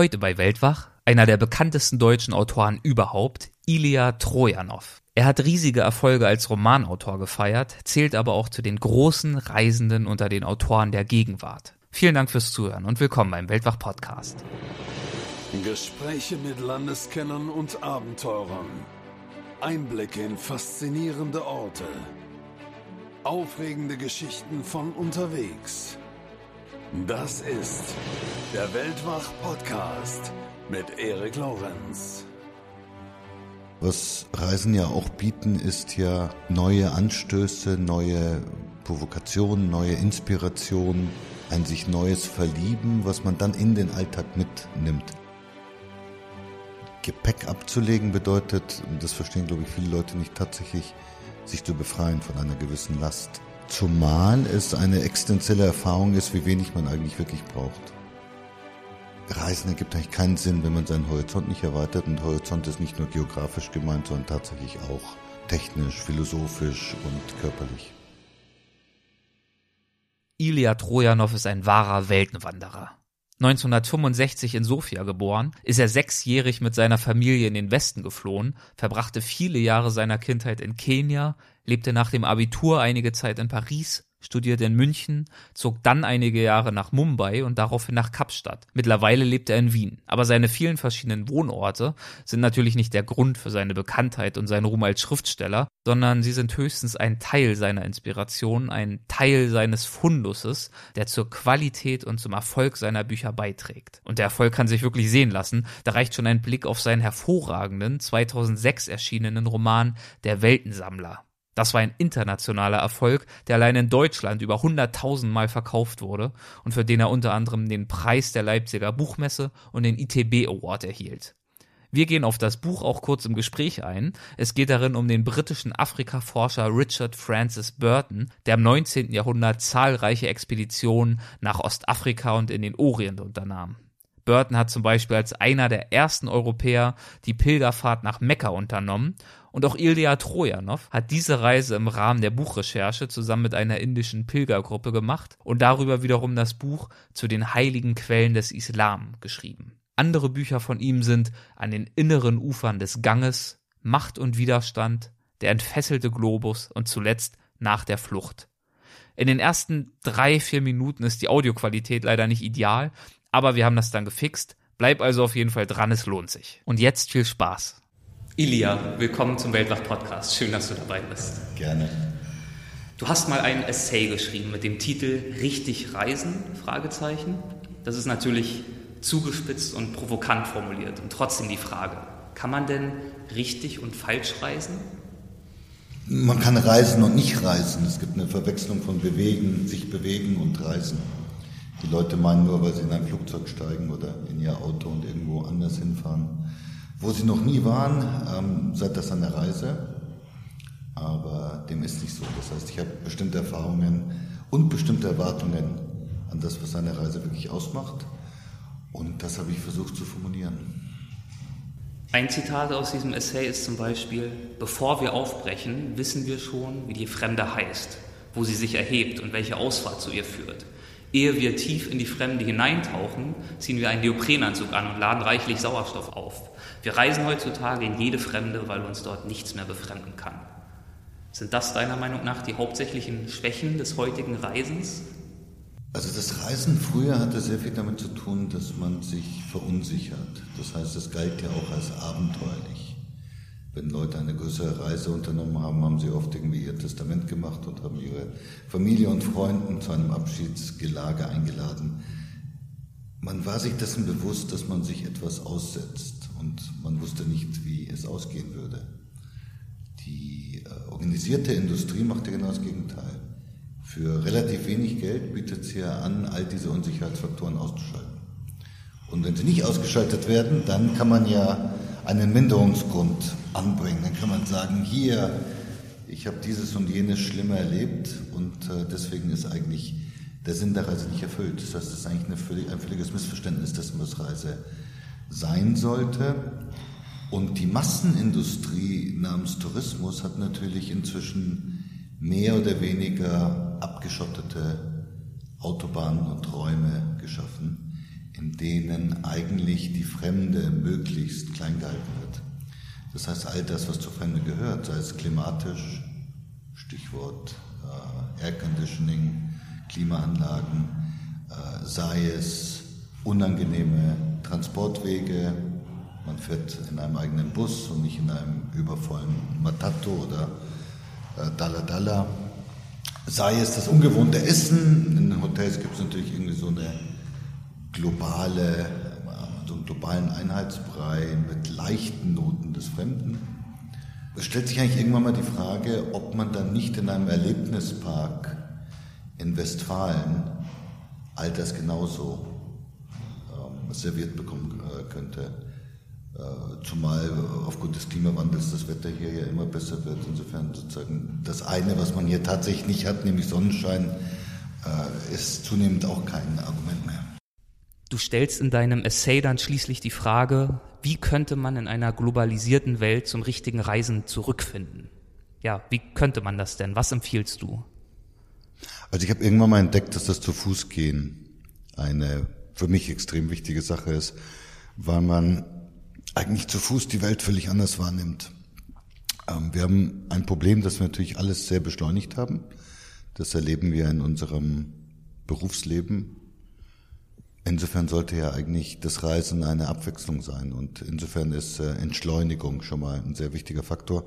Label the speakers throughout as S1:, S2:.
S1: Heute bei Weltwach einer der bekanntesten deutschen Autoren überhaupt, Ilya Trojanow. Er hat riesige Erfolge als Romanautor gefeiert, zählt aber auch zu den großen Reisenden unter den Autoren der Gegenwart. Vielen Dank fürs Zuhören und willkommen beim Weltwach Podcast.
S2: Gespräche mit Landeskennern und Abenteurern. Einblicke in faszinierende Orte. Aufregende Geschichten von unterwegs. Das ist der Weltwach-Podcast mit Erik Lorenz.
S3: Was Reisen ja auch bieten, ist ja neue Anstöße, neue Provokationen, neue Inspirationen, ein sich neues Verlieben, was man dann in den Alltag mitnimmt. Gepäck abzulegen bedeutet, das verstehen glaube ich viele Leute nicht tatsächlich, sich zu befreien von einer gewissen Last. Zumal es eine existenzielle Erfahrung ist, wie wenig man eigentlich wirklich braucht. Reisen ergibt eigentlich keinen Sinn, wenn man seinen Horizont nicht erweitert. Und Horizont ist nicht nur geografisch gemeint, sondern tatsächlich auch technisch, philosophisch und körperlich.
S1: Ilya Trojanow ist ein wahrer Weltenwanderer. 1965 in Sofia geboren, ist er sechsjährig mit seiner Familie in den Westen geflohen, verbrachte viele Jahre seiner Kindheit in Kenia, lebte nach dem Abitur einige Zeit in Paris, studierte in München, zog dann einige Jahre nach Mumbai und daraufhin nach Kapstadt. Mittlerweile lebt er in Wien. Aber seine vielen verschiedenen Wohnorte sind natürlich nicht der Grund für seine Bekanntheit und seinen Ruhm als Schriftsteller, sondern sie sind höchstens ein Teil seiner Inspiration, ein Teil seines Funduses, der zur Qualität und zum Erfolg seiner Bücher beiträgt. Und der Erfolg kann sich wirklich sehen lassen. Da reicht schon ein Blick auf seinen hervorragenden 2006 erschienenen Roman Der Weltensammler. Das war ein internationaler Erfolg, der allein in Deutschland über 100.000 Mal verkauft wurde und für den er unter anderem den Preis der Leipziger Buchmesse und den ITB Award erhielt. Wir gehen auf das Buch auch kurz im Gespräch ein. Es geht darin um den britischen Afrikaforscher Richard Francis Burton, der im 19. Jahrhundert zahlreiche Expeditionen nach Ostafrika und in den Orient unternahm. Burton hat zum Beispiel als einer der ersten Europäer die Pilgerfahrt nach Mekka unternommen und auch Ilya Trojanow hat diese Reise im Rahmen der Buchrecherche zusammen mit einer indischen Pilgergruppe gemacht und darüber wiederum das Buch zu den heiligen Quellen des Islam geschrieben. Andere Bücher von ihm sind An den inneren Ufern des Ganges, Macht und Widerstand, Der entfesselte Globus und zuletzt Nach der Flucht. In den ersten drei, vier Minuten ist die Audioqualität leider nicht ideal, aber wir haben das dann gefixt. Bleib also auf jeden Fall dran, es lohnt sich. Und jetzt viel Spaß. Ilia, willkommen zum Weltwach-Podcast. Schön, dass du dabei bist.
S3: Gerne.
S1: Du hast mal ein Essay geschrieben mit dem Titel Richtig reisen? Fragezeichen. Das ist natürlich zugespitzt und provokant formuliert. Und trotzdem die Frage, kann man denn richtig und falsch reisen?
S3: Man kann reisen und nicht reisen. Es gibt eine Verwechslung von bewegen, sich bewegen und reisen. Die Leute meinen nur, weil sie in ein Flugzeug steigen oder in ihr Auto und irgendwo anders hinfahren, wo sie noch nie waren, ähm, sei das eine Reise. Aber dem ist nicht so. Das heißt, ich habe bestimmte Erfahrungen und bestimmte Erwartungen an das, was eine Reise wirklich ausmacht. Und das habe ich versucht zu formulieren.
S1: Ein Zitat aus diesem Essay ist zum Beispiel, bevor wir aufbrechen, wissen wir schon, wie die Fremde heißt, wo sie sich erhebt und welche Ausfahrt zu ihr führt. Ehe wir tief in die Fremde hineintauchen, ziehen wir einen Neoprenanzug an und laden reichlich Sauerstoff auf. Wir reisen heutzutage in jede Fremde, weil uns dort nichts mehr befremden kann. Sind das deiner Meinung nach die hauptsächlichen Schwächen des heutigen Reisens?
S3: Also das Reisen früher hatte sehr viel damit zu tun, dass man sich verunsichert. Das heißt, es galt ja auch als abenteuerlich. Wenn Leute eine größere Reise unternommen haben, haben sie oft irgendwie ihr Testament gemacht und haben ihre Familie und Freunden zu einem Abschiedsgelage eingeladen. Man war sich dessen bewusst, dass man sich etwas aussetzt und man wusste nicht, wie es ausgehen würde. Die äh, organisierte Industrie machte genau das Gegenteil. Für relativ wenig Geld bietet sie ja an, all diese Unsicherheitsfaktoren auszuschalten. Und wenn sie nicht ausgeschaltet werden, dann kann man ja einen Minderungsgrund anbringen. Dann kann man sagen, hier, ich habe dieses und jenes Schlimme erlebt und äh, deswegen ist eigentlich der Sinn der Reise nicht erfüllt. Das heißt, es ist eigentlich völlig, ein völliges Missverständnis dessen, was Reise sein sollte. Und die Massenindustrie namens Tourismus hat natürlich inzwischen mehr oder weniger abgeschottete Autobahnen und Räume geschaffen, in denen eigentlich die Fremde möglichst klein gehalten wird. Das heißt, all das, was zur Fremde gehört, sei es klimatisch, Stichwort äh, Air Conditioning, Klimaanlagen, äh, sei es unangenehme Transportwege, man fährt in einem eigenen Bus und nicht in einem übervollen Matato oder äh, Dalla Dalla. Sei es das ungewohnte Essen, in den Hotels gibt es natürlich irgendwie so eine globale, so einen globalen Einheitsbrei mit leichten Noten des Fremden. Es stellt sich eigentlich irgendwann mal die Frage, ob man dann nicht in einem Erlebnispark in Westfalen all das genauso ähm, serviert bekommen äh, könnte. Äh, zumal aufgrund des Klimawandels das Wetter hier ja immer besser wird. Insofern sozusagen das eine, was man hier tatsächlich nicht hat, nämlich Sonnenschein, äh, ist zunehmend auch kein Argument mehr.
S1: Du stellst in deinem Essay dann schließlich die Frage, wie könnte man in einer globalisierten Welt zum richtigen Reisen zurückfinden? Ja, wie könnte man das denn? Was empfiehlst du?
S3: Also ich habe irgendwann mal entdeckt, dass das zu Fuß gehen eine für mich extrem wichtige Sache ist, weil man eigentlich zu Fuß die Welt völlig anders wahrnimmt. Ähm, wir haben ein Problem, dass wir natürlich alles sehr beschleunigt haben. Das erleben wir in unserem Berufsleben, Insofern sollte ja eigentlich das Reisen eine Abwechslung sein und insofern ist äh, Entschleunigung schon mal ein sehr wichtiger Faktor.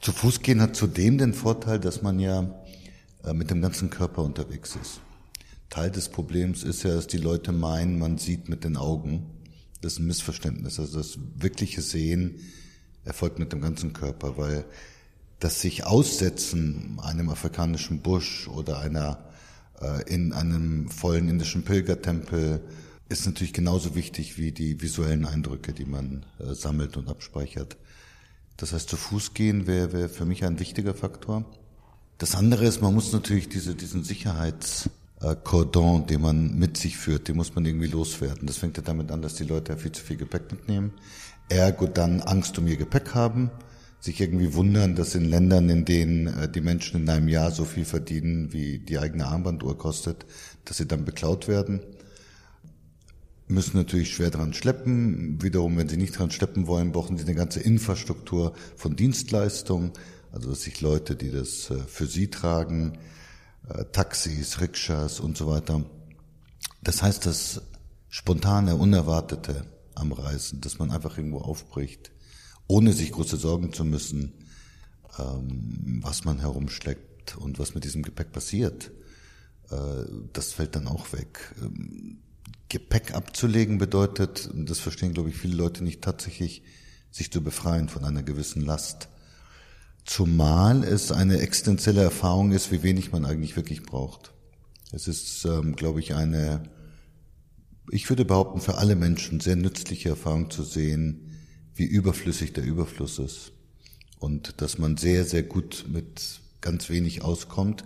S3: Zu Fuß gehen hat zudem den Vorteil, dass man ja äh, mit dem ganzen Körper unterwegs ist. Teil des Problems ist ja, dass die Leute meinen, man sieht mit den Augen. Das ist ein Missverständnis. Also das wirkliche Sehen erfolgt mit dem ganzen Körper, weil das sich Aussetzen einem afrikanischen Busch oder einer in einem vollen indischen Pilgertempel ist natürlich genauso wichtig wie die visuellen Eindrücke, die man äh, sammelt und abspeichert. Das heißt, zu Fuß gehen wäre wär für mich ein wichtiger Faktor. Das andere ist, man muss natürlich diese, diesen Sicherheitskordon, den man mit sich führt, den muss man irgendwie loswerden. Das fängt ja damit an, dass die Leute ja viel zu viel Gepäck mitnehmen. Ergo dann Angst um ihr Gepäck haben sich irgendwie wundern, dass in Ländern, in denen äh, die Menschen in einem Jahr so viel verdienen, wie die eigene Armbanduhr kostet, dass sie dann beklaut werden. Müssen natürlich schwer dran schleppen. Wiederum, wenn sie nicht dran schleppen wollen, brauchen sie eine ganze Infrastruktur von Dienstleistungen. Also dass sich Leute, die das äh, für sie tragen, äh, Taxis, Rikschas und so weiter. Das heißt, das spontane, unerwartete am Reisen, dass man einfach irgendwo aufbricht, ohne sich große Sorgen zu müssen, ähm, was man herumschleppt und was mit diesem Gepäck passiert. Äh, das fällt dann auch weg. Ähm, Gepäck abzulegen bedeutet, das verstehen, glaube ich, viele Leute nicht tatsächlich, sich zu befreien von einer gewissen Last. Zumal es eine existenzielle Erfahrung ist, wie wenig man eigentlich wirklich braucht. Es ist, ähm, glaube ich, eine, ich würde behaupten, für alle Menschen sehr nützliche Erfahrung zu sehen, wie überflüssig der Überfluss ist und dass man sehr, sehr gut mit ganz wenig auskommt.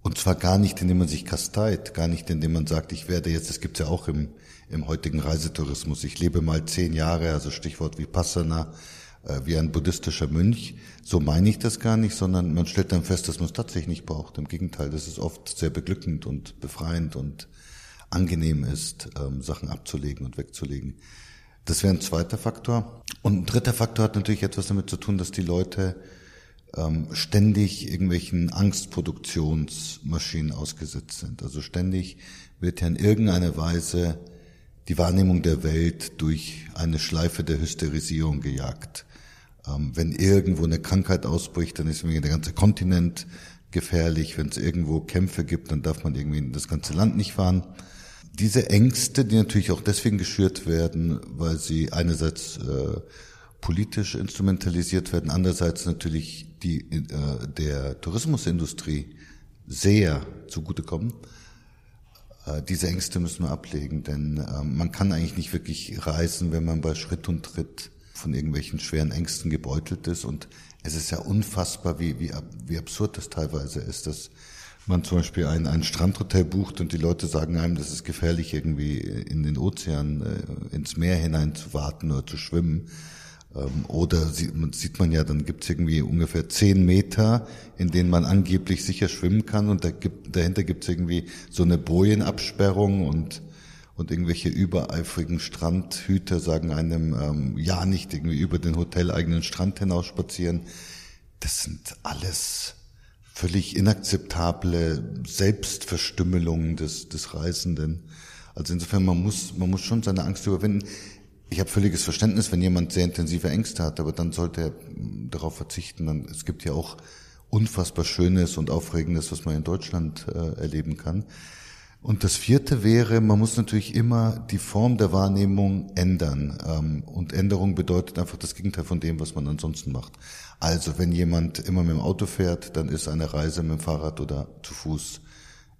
S3: Und zwar gar nicht, indem man sich kasteit, gar nicht, indem man sagt, ich werde jetzt, das gibt's ja auch im, im heutigen Reisetourismus, ich lebe mal zehn Jahre, also Stichwort wie Passana, äh, wie ein buddhistischer Mönch. So meine ich das gar nicht, sondern man stellt dann fest, dass man es tatsächlich nicht braucht. Im Gegenteil, das ist oft sehr beglückend und befreiend und angenehm ist, ähm, Sachen abzulegen und wegzulegen. Das wäre ein zweiter Faktor. Und ein dritter Faktor hat natürlich etwas damit zu tun, dass die Leute ähm, ständig irgendwelchen Angstproduktionsmaschinen ausgesetzt sind. Also ständig wird ja in irgendeiner Weise die Wahrnehmung der Welt durch eine Schleife der Hysterisierung gejagt. Ähm, wenn irgendwo eine Krankheit ausbricht, dann ist der ganze Kontinent gefährlich. Wenn es irgendwo Kämpfe gibt, dann darf man irgendwie in das ganze Land nicht fahren diese Ängste, die natürlich auch deswegen geschürt werden, weil sie einerseits äh, politisch instrumentalisiert werden, andererseits natürlich die äh, der Tourismusindustrie sehr zugutekommen. Äh, diese Ängste müssen wir ablegen, denn äh, man kann eigentlich nicht wirklich reisen, wenn man bei Schritt und Tritt von irgendwelchen schweren Ängsten gebeutelt ist. Und es ist ja unfassbar, wie, wie, wie absurd das teilweise ist, dass man zum Beispiel ein, ein Strandhotel bucht und die Leute sagen einem, das ist gefährlich, irgendwie in den Ozean, äh, ins Meer hinein zu warten oder zu schwimmen. Ähm, oder sieht man, sieht man ja, dann gibt's irgendwie ungefähr zehn Meter, in denen man angeblich sicher schwimmen kann und da gibt, dahinter gibt's irgendwie so eine Bojenabsperrung und und irgendwelche übereifrigen Strandhüter sagen einem ähm, ja nicht irgendwie über den hoteleigenen Strand hinaus spazieren. Das sind alles völlig inakzeptable Selbstverstümmelungen des, des Reisenden. Also insofern, man muss, man muss schon seine Angst überwinden. Ich habe völliges Verständnis, wenn jemand sehr intensive Ängste hat, aber dann sollte er darauf verzichten. Dann, es gibt ja auch unfassbar Schönes und Aufregendes, was man in Deutschland äh, erleben kann. Und das vierte wäre, man muss natürlich immer die Form der Wahrnehmung ändern. Ähm, und Änderung bedeutet einfach das Gegenteil von dem, was man ansonsten macht. Also wenn jemand immer mit dem Auto fährt, dann ist eine Reise mit dem Fahrrad oder zu Fuß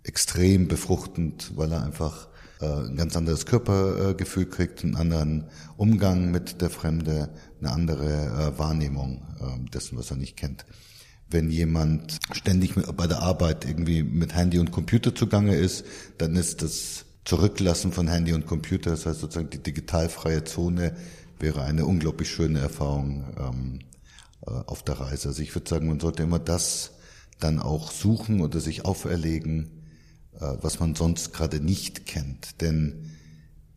S3: extrem befruchtend, weil er einfach äh, ein ganz anderes Körpergefühl kriegt, einen anderen Umgang mit der Fremde, eine andere äh, Wahrnehmung äh, dessen, was er nicht kennt. Wenn jemand ständig bei der Arbeit irgendwie mit Handy und Computer zugange ist, dann ist das Zurücklassen von Handy und Computer, das heißt sozusagen die digitalfreie Zone, wäre eine unglaublich schöne Erfahrung ähm, auf der Reise. Also ich würde sagen, man sollte immer das dann auch suchen oder sich auferlegen, äh, was man sonst gerade nicht kennt. Denn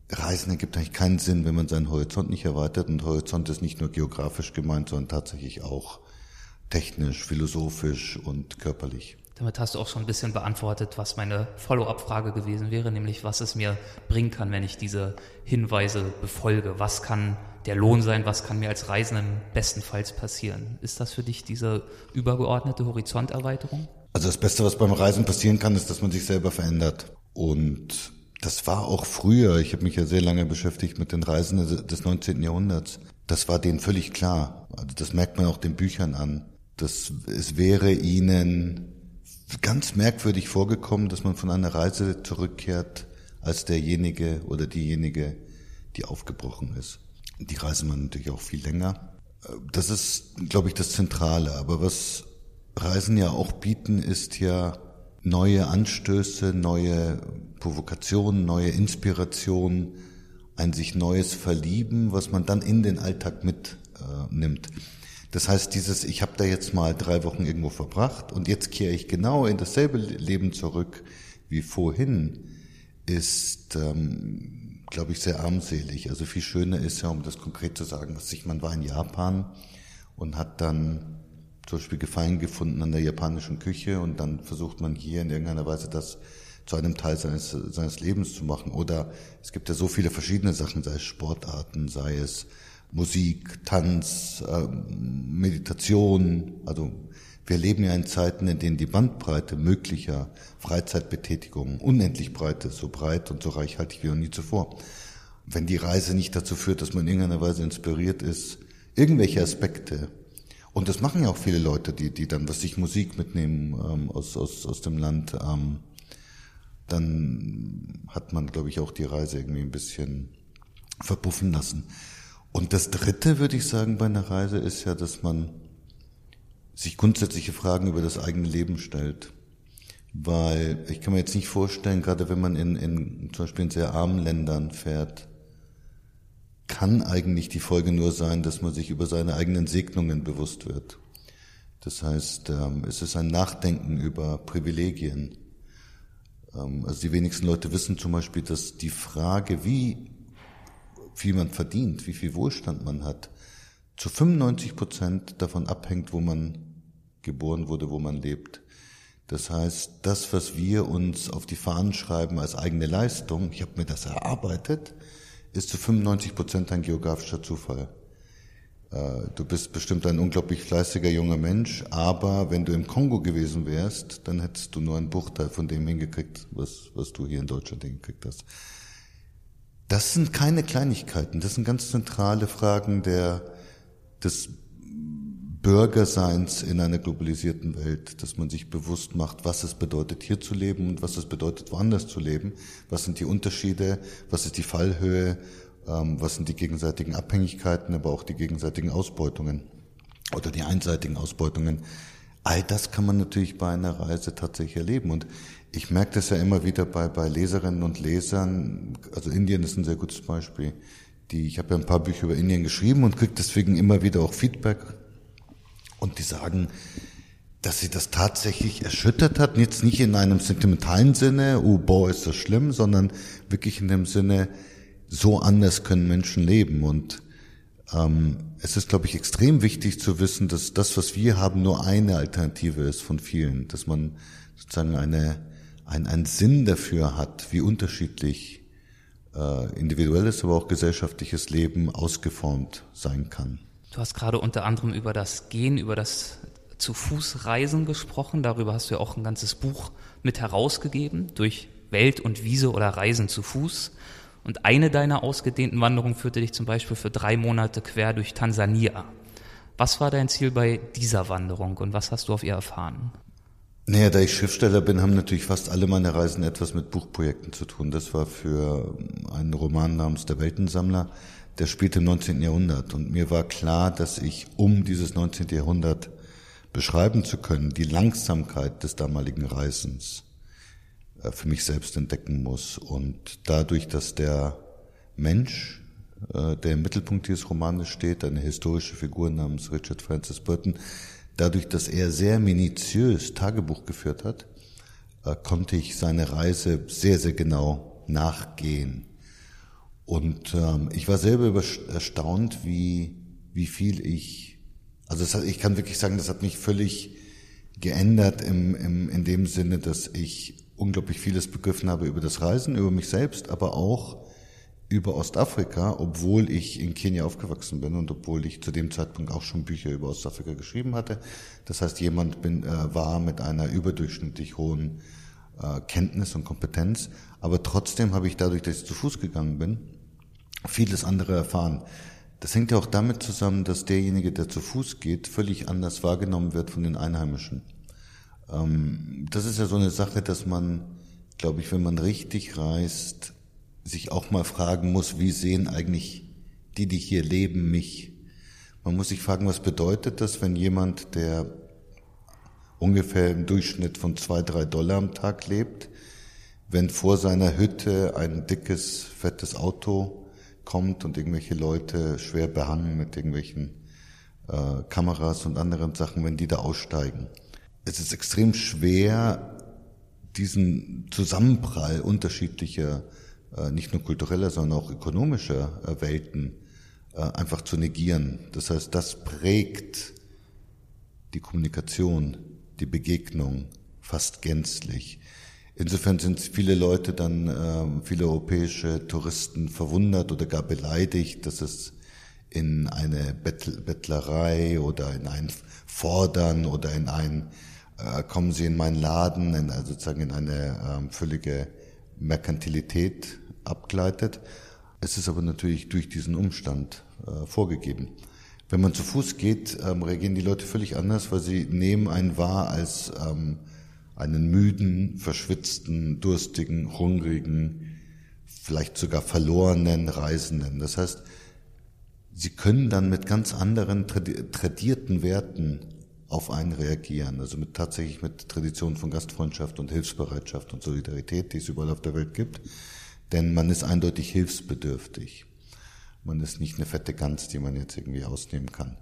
S3: Reisen ergibt eigentlich keinen Sinn, wenn man seinen Horizont nicht erweitert. Und Horizont ist nicht nur geografisch gemeint, sondern tatsächlich auch technisch, philosophisch und körperlich.
S1: Damit hast du auch schon ein bisschen beantwortet, was meine Follow-up-Frage gewesen wäre, nämlich was es mir bringen kann, wenn ich diese Hinweise befolge. Was kann der Lohn sein? Was kann mir als Reisenden bestenfalls passieren? Ist das für dich diese übergeordnete Horizonterweiterung?
S3: Also das Beste, was beim Reisen passieren kann, ist, dass man sich selber verändert. Und das war auch früher, ich habe mich ja sehr lange beschäftigt mit den Reisen des 19. Jahrhunderts. Das war denen völlig klar. Also das merkt man auch den Büchern an. Das, es wäre ihnen ganz merkwürdig vorgekommen, dass man von einer Reise zurückkehrt als derjenige oder diejenige, die aufgebrochen ist. Die Reise man natürlich auch viel länger. Das ist, glaube ich, das Zentrale. Aber was Reisen ja auch bieten, ist ja neue Anstöße, neue Provokationen, neue Inspirationen, ein sich neues Verlieben, was man dann in den Alltag mitnimmt. Äh, das heißt, dieses, ich habe da jetzt mal drei Wochen irgendwo verbracht und jetzt kehre ich genau in dasselbe Leben zurück wie vorhin, ist, ähm, glaube ich, sehr armselig. Also viel schöner ist ja, um das konkret zu sagen, dass sich man war in Japan und hat dann zum Beispiel Gefallen gefunden an der japanischen Küche und dann versucht man hier in irgendeiner Weise das zu einem Teil seines, seines Lebens zu machen. Oder es gibt ja so viele verschiedene Sachen, sei es Sportarten, sei es Musik, Tanz, äh, Meditation. Also wir leben ja in Zeiten, in denen die Bandbreite möglicher Freizeitbetätigungen unendlich breit ist, so breit und so reichhaltig wie noch nie zuvor. Wenn die Reise nicht dazu führt, dass man in irgendeiner Weise inspiriert ist, irgendwelche Aspekte und das machen ja auch viele Leute, die, die dann, was sich Musik mitnehmen ähm, aus, aus, aus dem Land. Ähm, dann hat man, glaube ich, auch die Reise irgendwie ein bisschen verpuffen lassen. Und das Dritte, würde ich sagen, bei einer Reise ist ja, dass man sich grundsätzliche Fragen über das eigene Leben stellt. Weil ich kann mir jetzt nicht vorstellen, gerade wenn man in, in zum Beispiel in sehr armen Ländern fährt, kann eigentlich die Folge nur sein, dass man sich über seine eigenen Segnungen bewusst wird. Das heißt, ähm, es ist ein Nachdenken über Privilegien. Ähm, also die wenigsten Leute wissen zum Beispiel, dass die Frage, wie viel man verdient, wie viel Wohlstand man hat, zu 95 Prozent davon abhängt, wo man geboren wurde, wo man lebt. Das heißt, das, was wir uns auf die Fahnen schreiben als eigene Leistung, ich habe mir das erarbeitet, ist zu 95 Prozent ein geografischer Zufall. Äh, du bist bestimmt ein unglaublich fleißiger junger Mensch, aber wenn du im Kongo gewesen wärst, dann hättest du nur einen Bruchteil von dem hingekriegt, was, was du hier in Deutschland hingekriegt hast. Das sind keine Kleinigkeiten, das sind ganz zentrale Fragen der, des Bürgerseins in einer globalisierten Welt, dass man sich bewusst macht, was es bedeutet, hier zu leben und was es bedeutet, woanders zu leben. Was sind die Unterschiede? Was ist die Fallhöhe? Ähm, was sind die gegenseitigen Abhängigkeiten, aber auch die gegenseitigen Ausbeutungen oder die einseitigen Ausbeutungen? All das kann man natürlich bei einer Reise tatsächlich erleben. Und ich merke das ja immer wieder bei, bei Leserinnen und Lesern. Also Indien ist ein sehr gutes Beispiel. Die, ich habe ja ein paar Bücher über Indien geschrieben und kriege deswegen immer wieder auch Feedback und die sagen, dass sie das tatsächlich erschüttert hat, jetzt nicht in einem sentimentalen Sinne, oh boah, ist das schlimm, sondern wirklich in dem Sinne, so anders können Menschen leben. Und ähm, es ist, glaube ich, extrem wichtig zu wissen, dass das, was wir haben, nur eine Alternative ist von vielen, dass man sozusagen eine, ein, einen Sinn dafür hat, wie unterschiedlich äh, individuelles, aber auch gesellschaftliches Leben ausgeformt sein kann.
S1: Du hast gerade unter anderem über das Gehen, über das zu Fuß reisen gesprochen. Darüber hast du ja auch ein ganzes Buch mit herausgegeben, durch Welt und Wiese oder Reisen zu Fuß. Und eine deiner ausgedehnten Wanderungen führte dich zum Beispiel für drei Monate quer durch Tansania. Was war dein Ziel bei dieser Wanderung und was hast du auf ihr erfahren?
S3: Naja, da ich Schriftsteller bin, haben natürlich fast alle meine Reisen etwas mit Buchprojekten zu tun. Das war für einen Roman namens Der Weltensammler, der spielte im 19. Jahrhundert. Und mir war klar, dass ich, um dieses 19. Jahrhundert beschreiben zu können, die Langsamkeit des damaligen Reisens äh, für mich selbst entdecken muss. Und dadurch, dass der Mensch, äh, der im Mittelpunkt dieses Romanes steht, eine historische Figur namens Richard Francis Burton, Dadurch, dass er sehr minutiös Tagebuch geführt hat, äh, konnte ich seine Reise sehr, sehr genau nachgehen. Und ähm, ich war selber erstaunt, wie, wie viel ich, also hat, ich kann wirklich sagen, das hat mich völlig geändert im, im, in dem Sinne, dass ich unglaublich vieles begriffen habe über das Reisen, über mich selbst, aber auch über Ostafrika, obwohl ich in Kenia aufgewachsen bin und obwohl ich zu dem Zeitpunkt auch schon Bücher über Ostafrika geschrieben hatte. Das heißt, jemand bin, äh, war mit einer überdurchschnittlich hohen äh, Kenntnis und Kompetenz, aber trotzdem habe ich dadurch, dass ich zu Fuß gegangen bin, vieles andere erfahren. Das hängt ja auch damit zusammen, dass derjenige, der zu Fuß geht, völlig anders wahrgenommen wird von den Einheimischen. Ähm, das ist ja so eine Sache, dass man, glaube ich, wenn man richtig reist, sich auch mal fragen muss, wie sehen eigentlich die, die hier leben, mich? Man muss sich fragen, was bedeutet das, wenn jemand, der ungefähr im Durchschnitt von zwei, drei Dollar am Tag lebt, wenn vor seiner Hütte ein dickes, fettes Auto kommt und irgendwelche Leute schwer behangen mit irgendwelchen äh, Kameras und anderen Sachen, wenn die da aussteigen. Es ist extrem schwer, diesen Zusammenprall unterschiedlicher äh, nicht nur kultureller, sondern auch ökonomischer äh, Welten äh, einfach zu negieren. Das heißt, das prägt die Kommunikation, die Begegnung fast gänzlich. Insofern sind viele Leute dann, ähm, viele europäische Touristen verwundert oder gar beleidigt, dass es in eine Bettlerei oder in ein Fordern oder in ein, äh, kommen Sie in meinen Laden, in, also sozusagen in eine ähm, völlige Merkantilität abgleitet. Es ist aber natürlich durch diesen Umstand äh, vorgegeben. Wenn man zu Fuß geht, ähm, reagieren die Leute völlig anders, weil sie nehmen einen wahr als einen müden, verschwitzten, durstigen, hungrigen, vielleicht sogar verlorenen Reisenden. Das heißt, sie können dann mit ganz anderen tradierten Werten auf einen reagieren, also mit tatsächlich mit Traditionen von Gastfreundschaft und Hilfsbereitschaft und Solidarität, die es überall auf der Welt gibt. Denn man ist eindeutig hilfsbedürftig. Man ist nicht eine fette Gans, die man jetzt irgendwie ausnehmen kann.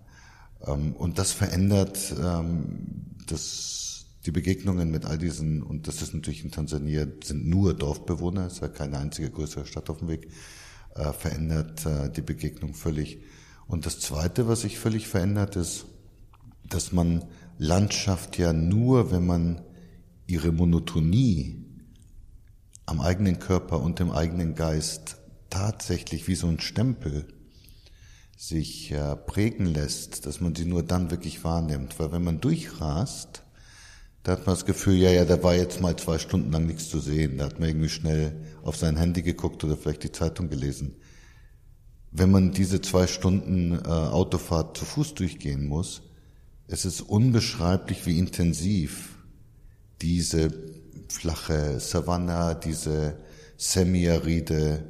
S3: Ähm, und das verändert ähm, das, die Begegnungen mit all diesen, und das ist natürlich in Tansania, sind nur Dorfbewohner, ist ja keine einzige größere Stadt auf dem Weg, äh, verändert äh, die Begegnung völlig. Und das Zweite, was sich völlig verändert, ist, dass man Landschaft ja nur, wenn man ihre Monotonie am eigenen Körper und dem eigenen Geist tatsächlich wie so ein Stempel sich äh, prägen lässt, dass man sie nur dann wirklich wahrnimmt. Weil wenn man durchrast, da hat man das Gefühl, ja, ja, da war jetzt mal zwei Stunden lang nichts zu sehen. Da hat man irgendwie schnell auf sein Handy geguckt oder vielleicht die Zeitung gelesen. Wenn man diese zwei Stunden äh, Autofahrt zu Fuß durchgehen muss, es ist unbeschreiblich, wie intensiv diese flache Savanne, diese semiaride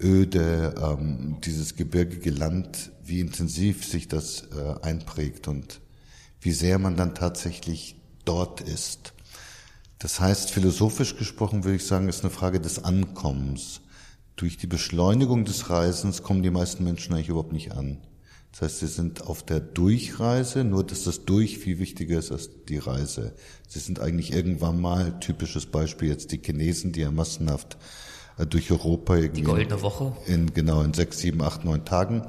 S3: Öde, ähm, dieses gebirgige Land, wie intensiv sich das äh, einprägt und wie sehr man dann tatsächlich dort ist. Das heißt, philosophisch gesprochen würde ich sagen, ist eine Frage des Ankommens. Durch die Beschleunigung des Reisens kommen die meisten Menschen eigentlich überhaupt nicht an. Das heißt, sie sind auf der Durchreise, nur dass das Durch viel wichtiger ist als die Reise. Sie sind eigentlich irgendwann mal, typisches Beispiel jetzt die Chinesen, die ja massenhaft äh, durch Europa irgendwie.
S1: Die goldene Woche.
S3: In, genau, in sechs, sieben, acht, neun Tagen.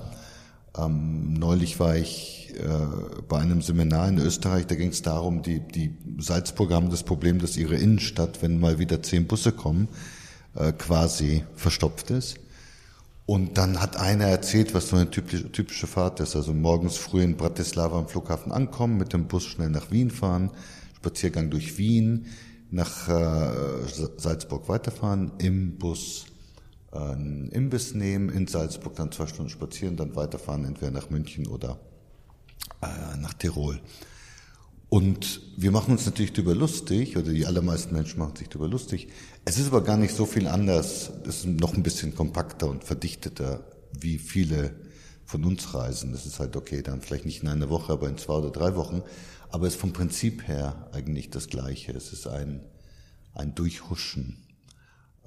S3: Ähm, neulich war ich äh, bei einem Seminar in Österreich, da ging es darum, die, die Salzburger haben das Problem, dass ihre Innenstadt, wenn mal wieder zehn Busse kommen, äh, quasi verstopft ist. Und dann hat einer erzählt, was so eine typische, typische Fahrt ist. Also morgens früh in Bratislava am Flughafen ankommen, mit dem Bus schnell nach Wien fahren, Spaziergang durch Wien, nach äh, Salzburg weiterfahren, im Bus einen Imbiss nehmen, in Salzburg dann zwei Stunden spazieren, dann weiterfahren, entweder nach München oder äh, nach Tirol. Und wir machen uns natürlich darüber lustig, oder die allermeisten Menschen machen sich darüber lustig. Es ist aber gar nicht so viel anders. Es ist noch ein bisschen kompakter und verdichteter, wie viele von uns reisen. Das ist halt okay, dann vielleicht nicht in einer Woche, aber in zwei oder drei Wochen. Aber es ist vom Prinzip her eigentlich das Gleiche. Es ist ein, ein Durchhuschen.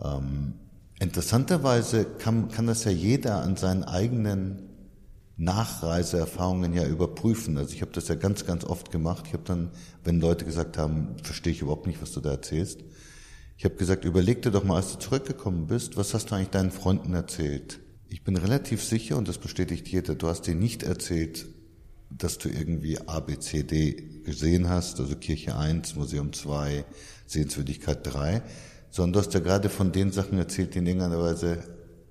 S3: Ähm, interessanterweise kann, kann das ja jeder an seinen eigenen Nachreiseerfahrungen ja überprüfen. Also ich habe das ja ganz, ganz oft gemacht. Ich habe dann, wenn Leute gesagt haben, verstehe ich überhaupt nicht, was du da erzählst, ich habe gesagt, überleg dir doch mal, als du zurückgekommen bist, was hast du eigentlich deinen Freunden erzählt? Ich bin relativ sicher, und das bestätigt jeder, du hast dir nicht erzählt, dass du irgendwie A, B, C, D gesehen hast, also Kirche 1, Museum 2, Sehenswürdigkeit 3, sondern du hast ja gerade von den Sachen erzählt, die in irgendeiner Weise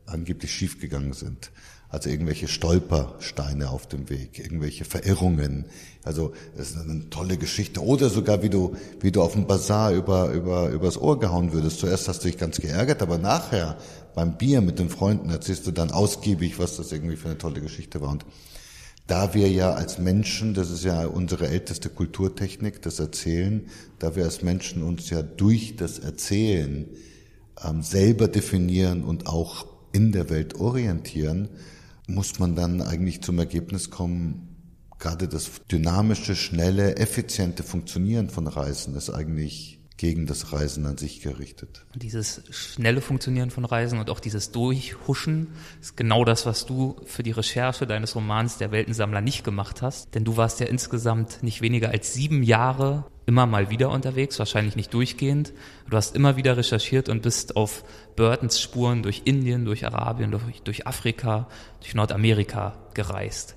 S3: angeblich schiefgegangen sind. Also irgendwelche Stolpersteine auf dem Weg, irgendwelche Verirrungen. Also das ist eine tolle Geschichte. Oder sogar wie du, wie du auf dem Bazar über, über, übers Ohr gehauen würdest. Zuerst hast du dich ganz geärgert, aber nachher beim Bier mit den Freunden erzählst du dann ausgiebig, was das irgendwie für eine tolle Geschichte war. Und da wir ja als Menschen, das ist ja unsere älteste Kulturtechnik, das Erzählen, da wir als Menschen uns ja durch das Erzählen ähm, selber definieren und auch in der Welt orientieren, muss man dann eigentlich zum Ergebnis kommen, gerade das dynamische, schnelle, effiziente Funktionieren von Reisen ist eigentlich gegen das Reisen an sich gerichtet.
S1: Dieses schnelle Funktionieren von Reisen und auch dieses Durchhuschen ist genau das, was du für die Recherche deines Romans Der Weltensammler nicht gemacht hast. Denn du warst ja insgesamt nicht weniger als sieben Jahre immer mal wieder unterwegs, wahrscheinlich nicht durchgehend. Du hast immer wieder recherchiert und bist auf Burtons Spuren durch Indien, durch Arabien, durch, durch Afrika, durch Nordamerika gereist.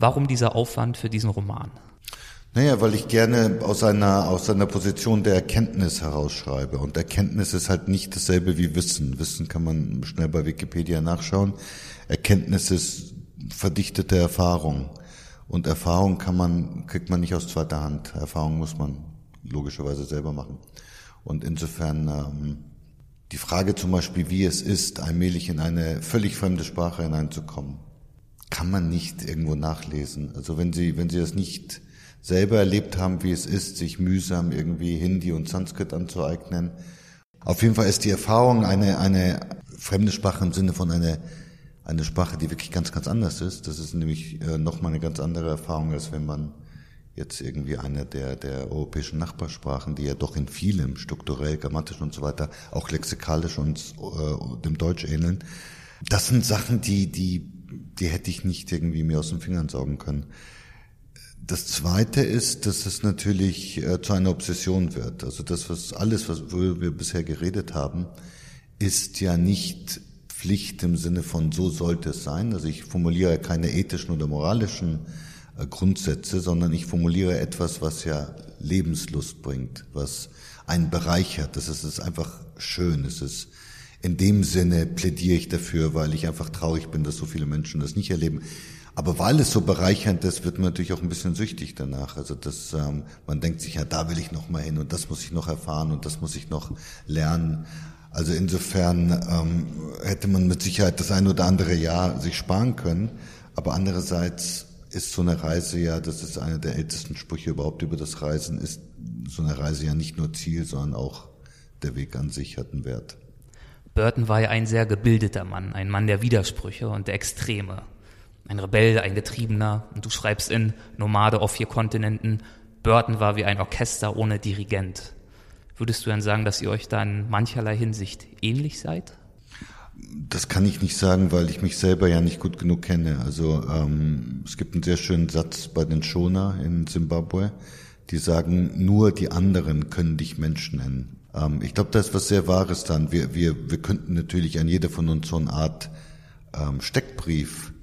S1: Warum dieser Aufwand für diesen Roman?
S3: Naja, weil ich gerne aus einer, aus einer Position der Erkenntnis herausschreibe. Und Erkenntnis ist halt nicht dasselbe wie Wissen. Wissen kann man schnell bei Wikipedia nachschauen. Erkenntnis ist verdichtete Erfahrung. Und Erfahrung kann man, kriegt man nicht aus zweiter Hand. Erfahrung muss man logischerweise selber machen. Und insofern, ähm, die Frage zum Beispiel, wie es ist, allmählich in eine völlig fremde Sprache hineinzukommen, kann man nicht irgendwo nachlesen. Also wenn Sie, wenn Sie das nicht selber erlebt haben, wie es ist, sich mühsam irgendwie Hindi und Sanskrit anzueignen. Auf jeden Fall ist die Erfahrung eine, eine fremde Sprache im Sinne von einer eine Sprache, die wirklich ganz, ganz anders ist. Das ist nämlich äh, nochmal eine ganz andere Erfahrung, als wenn man jetzt irgendwie eine der, der europäischen Nachbarsprachen, die ja doch in vielem strukturell, grammatisch und so weiter, auch lexikalisch uns äh, dem Deutsch ähneln. Das sind Sachen, die, die, die hätte ich nicht irgendwie mir aus den Fingern saugen können. Das zweite ist, dass es natürlich äh, zu einer Obsession wird. Also das, was alles, was wir bisher geredet haben, ist ja nicht Pflicht im Sinne von so sollte es sein. Also ich formuliere keine ethischen oder moralischen äh, Grundsätze, sondern ich formuliere etwas, was ja Lebenslust bringt, was einen bereichert. Das ist, ist einfach schön. Es ist in dem Sinne plädiere ich dafür, weil ich einfach traurig bin, dass so viele Menschen das nicht erleben. Aber weil es so bereichernd ist, wird man natürlich auch ein bisschen süchtig danach. Also das, ähm, man denkt sich, ja, da will ich noch mal hin und das muss ich noch erfahren und das muss ich noch lernen. Also insofern ähm, hätte man mit Sicherheit das ein oder andere Jahr sich sparen können. Aber andererseits ist so eine Reise ja, das ist einer der ältesten Sprüche überhaupt über das Reisen, ist so eine Reise ja nicht nur Ziel, sondern auch der Weg an sich hat einen Wert.
S1: Burton war ja ein sehr gebildeter Mann, ein Mann der Widersprüche und der Extreme ein Rebell, ein Getriebener. Und du schreibst in Nomade auf vier Kontinenten, Burton war wie ein Orchester ohne Dirigent. Würdest du dann sagen, dass ihr euch da in mancherlei Hinsicht ähnlich seid?
S3: Das kann ich nicht sagen, weil ich mich selber ja nicht gut genug kenne. Also ähm, es gibt einen sehr schönen Satz bei den Shona in Zimbabwe, die sagen, nur die anderen können dich Mensch nennen. Ähm, ich glaube, da ist was sehr Wahres dran. Wir, wir, wir könnten natürlich an jeder von uns so eine Art ähm, Steckbrief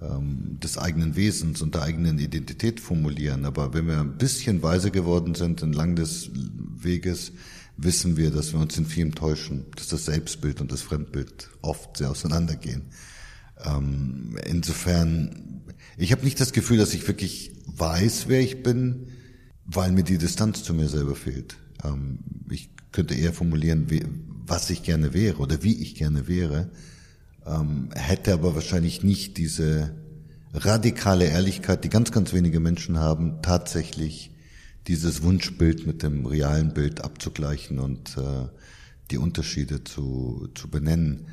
S3: des eigenen Wesens und der eigenen Identität formulieren. Aber wenn wir ein bisschen weiser geworden sind entlang des Weges, wissen wir, dass wir uns in vielem täuschen, dass das Selbstbild und das Fremdbild oft sehr auseinandergehen. Ähm, insofern, ich habe nicht das Gefühl, dass ich wirklich weiß, wer ich bin, weil mir die Distanz zu mir selber fehlt. Ähm, ich könnte eher formulieren, was ich gerne wäre oder wie ich gerne wäre, ähm, hätte aber wahrscheinlich nicht diese radikale Ehrlichkeit, die ganz, ganz wenige Menschen haben, tatsächlich dieses Wunschbild mit dem realen Bild abzugleichen und äh, die Unterschiede zu, zu benennen.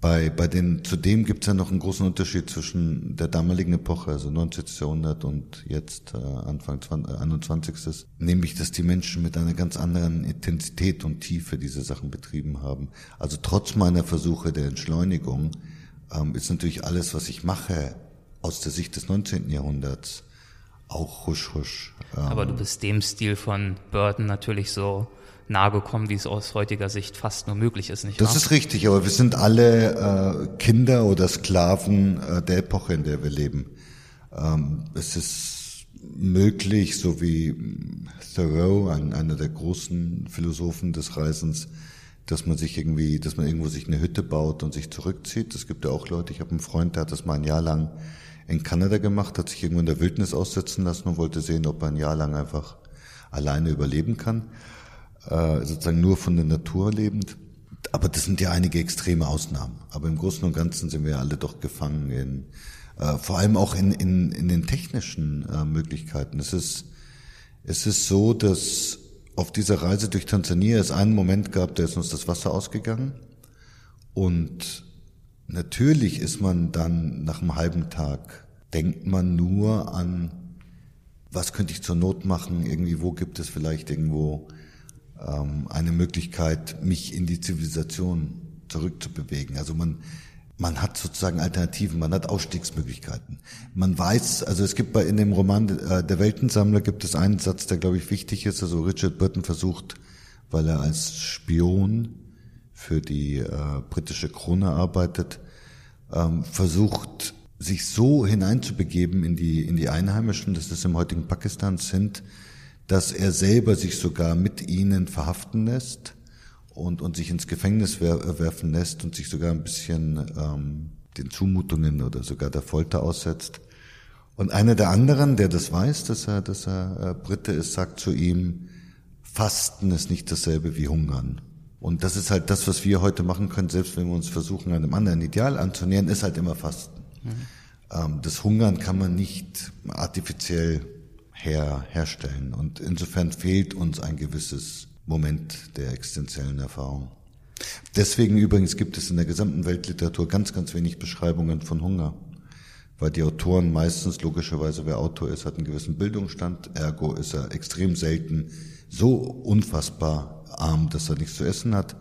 S3: Bei, bei den, zudem gibt es ja noch einen großen Unterschied zwischen der damaligen Epoche, also 19. Jahrhundert und jetzt äh, Anfang 20, 21. Nämlich, dass die Menschen mit einer ganz anderen Intensität und Tiefe diese Sachen betrieben haben. Also trotz meiner Versuche der Entschleunigung ähm, ist natürlich alles, was ich mache, aus der Sicht des 19. Jahrhunderts auch husch husch.
S1: Ähm. Aber du bist dem Stil von Burton natürlich so nahe gekommen, wie es aus heutiger Sicht fast nur möglich ist, nicht
S3: Das wahr? ist richtig, aber wir sind alle äh, Kinder oder Sklaven äh, der Epoche, in der wir leben. Ähm, es ist möglich, so wie Thoreau, ein, einer der großen Philosophen des Reisens, dass man sich irgendwie, dass man irgendwo sich eine Hütte baut und sich zurückzieht. Es gibt ja auch Leute, ich habe einen Freund, der hat das mal ein Jahr lang in Kanada gemacht, hat sich irgendwo in der Wildnis aussetzen lassen und wollte sehen, ob er ein Jahr lang einfach alleine überleben kann, äh, sozusagen nur von der Natur lebend. Aber das sind ja einige extreme Ausnahmen. Aber im Großen und Ganzen sind wir alle doch gefangen in, äh, vor allem auch in, in, in den technischen äh, Möglichkeiten. Es ist, es ist so, dass auf dieser Reise durch Tansania es einen Moment gab, da ist uns das Wasser ausgegangen und Natürlich ist man dann nach einem halben Tag, denkt man nur an, was könnte ich zur Not machen, irgendwie, wo gibt es vielleicht irgendwo ähm, eine Möglichkeit, mich in die Zivilisation zurückzubewegen. Also man, man hat sozusagen Alternativen, man hat Ausstiegsmöglichkeiten. Man weiß, also es gibt bei in dem Roman äh, Der Weltensammler gibt es einen Satz, der glaube ich wichtig ist. Also Richard Burton versucht, weil er als Spion für die äh, britische Krone arbeitet, ähm, versucht, sich so hineinzubegeben in die, in die Einheimischen, das ist im heutigen Pakistan sind, dass er selber sich sogar mit ihnen verhaften lässt und, und sich ins Gefängnis wer werfen lässt und sich sogar ein bisschen ähm, den Zumutungen oder sogar der Folter aussetzt. Und einer der anderen, der das weiß, dass er, dass er äh, Brite ist, sagt zu ihm, Fasten ist nicht dasselbe wie Hungern. Und das ist halt das, was wir heute machen können, selbst wenn wir uns versuchen, einem anderen Ideal anzunähern, ist halt immer Fasten. Mhm. Ähm, das Hungern kann man nicht artifiziell her, herstellen. Und insofern fehlt uns ein gewisses Moment der existenziellen Erfahrung. Deswegen übrigens gibt es in der gesamten Weltliteratur ganz, ganz wenig Beschreibungen von Hunger. Weil die Autoren meistens, logischerweise wer Autor ist, hat einen gewissen Bildungsstand, ergo ist er extrem selten so unfassbar arm, dass er nichts zu essen hat.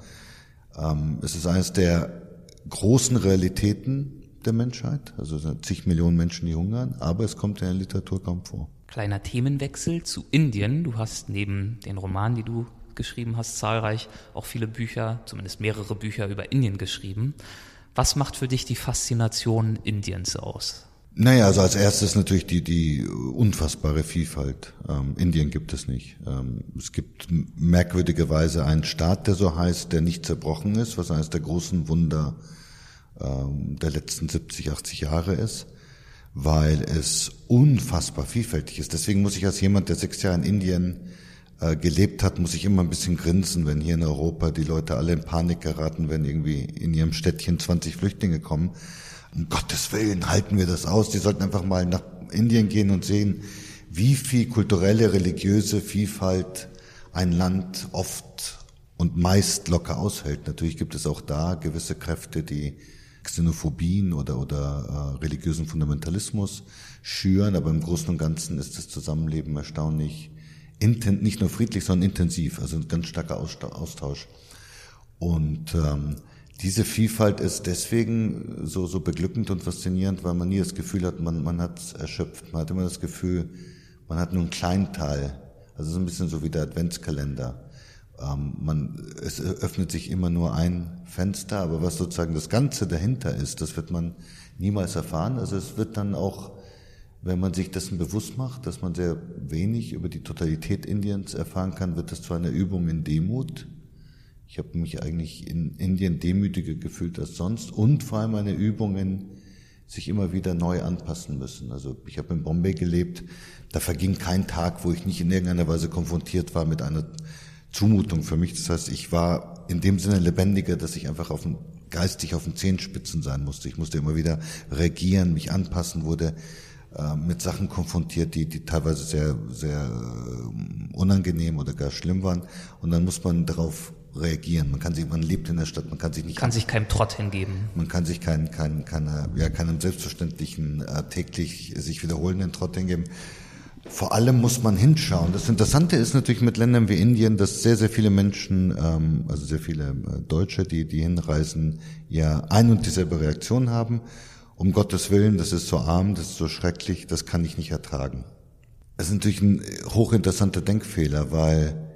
S3: Ähm, es ist eines der großen Realitäten der Menschheit. Also es sind zig Millionen Menschen, die hungern, aber es kommt in der Literatur kaum vor.
S1: Kleiner Themenwechsel zu Indien. Du hast neben den Romanen, die du geschrieben hast, zahlreich auch viele Bücher, zumindest mehrere Bücher über Indien geschrieben. Was macht für dich die Faszination Indiens aus?
S3: Naja, also als erstes natürlich die, die unfassbare Vielfalt. Ähm, Indien gibt es nicht. Ähm, es gibt merkwürdigerweise einen Staat, der so heißt, der nicht zerbrochen ist, was eines der großen Wunder ähm, der letzten 70, 80 Jahre ist, weil es unfassbar vielfältig ist. Deswegen muss ich als jemand, der sechs Jahre in Indien äh, gelebt hat, muss ich immer ein bisschen grinsen, wenn hier in Europa die Leute alle in Panik geraten, wenn irgendwie in ihrem Städtchen 20 Flüchtlinge kommen um Gottes Willen halten wir das aus. Die sollten einfach mal nach Indien gehen und sehen, wie viel kulturelle, religiöse Vielfalt ein Land oft und meist locker aushält. Natürlich gibt es auch da gewisse Kräfte, die Xenophobien oder, oder äh, religiösen Fundamentalismus schüren, aber im Großen und Ganzen ist das Zusammenleben erstaunlich, inten, nicht nur friedlich, sondern intensiv, also ein ganz starker Austausch. Und ähm, diese Vielfalt ist deswegen so, so beglückend und faszinierend, weil man nie das Gefühl hat, man, man hat es erschöpft. Man hat immer das Gefühl, man hat nur einen kleinen Teil. Also so ein bisschen so wie der Adventskalender. Ähm, man, es öffnet sich immer nur ein Fenster, aber was sozusagen das Ganze dahinter ist, das wird man niemals erfahren. Also es wird dann auch, wenn man sich dessen bewusst macht, dass man sehr wenig über die Totalität Indiens erfahren kann, wird das zu einer Übung in Demut ich habe mich eigentlich in Indien demütiger gefühlt als sonst und vor allem meine Übungen sich immer wieder neu anpassen müssen. Also ich habe in Bombay gelebt, da verging kein Tag, wo ich nicht in irgendeiner Weise konfrontiert war mit einer Zumutung für mich. Das heißt, ich war in dem Sinne lebendiger, dass ich einfach auf dem, geistig auf den Zehenspitzen sein musste. Ich musste immer wieder reagieren, mich anpassen, wurde äh, mit Sachen konfrontiert, die, die teilweise sehr, sehr äh, unangenehm oder gar schlimm waren. Und dann muss man darauf reagieren. Man kann sich, man lebt in der Stadt, man kann sich nicht.
S1: Kann sich keinem Trott hingeben.
S3: Man kann sich kein, kein, keine, ja, keinem selbstverständlichen, äh, täglich sich wiederholenden Trott hingeben. Vor allem muss man hinschauen. Das Interessante ist natürlich mit Ländern wie Indien, dass sehr, sehr viele Menschen, ähm, also sehr viele äh, Deutsche, die, die hinreisen, ja ein und dieselbe Reaktion haben. Um Gottes Willen, das ist so arm, das ist so schrecklich, das kann ich nicht ertragen. Das ist natürlich ein hochinteressanter Denkfehler, weil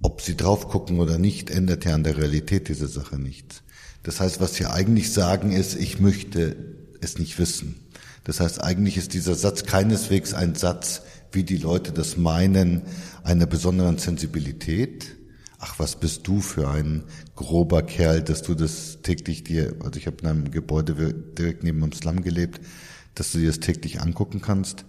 S3: ob sie drauf gucken oder nicht, ändert ja an der Realität diese Sache nichts. Das heißt, was sie eigentlich sagen ist, ich möchte es nicht wissen. Das heißt, eigentlich ist dieser Satz keineswegs ein Satz, wie die Leute das meinen, einer besonderen Sensibilität. Ach, was bist du für ein grober Kerl, dass du das täglich dir, also ich habe in einem Gebäude direkt neben dem Slum gelebt, dass du dir das täglich angucken kannst.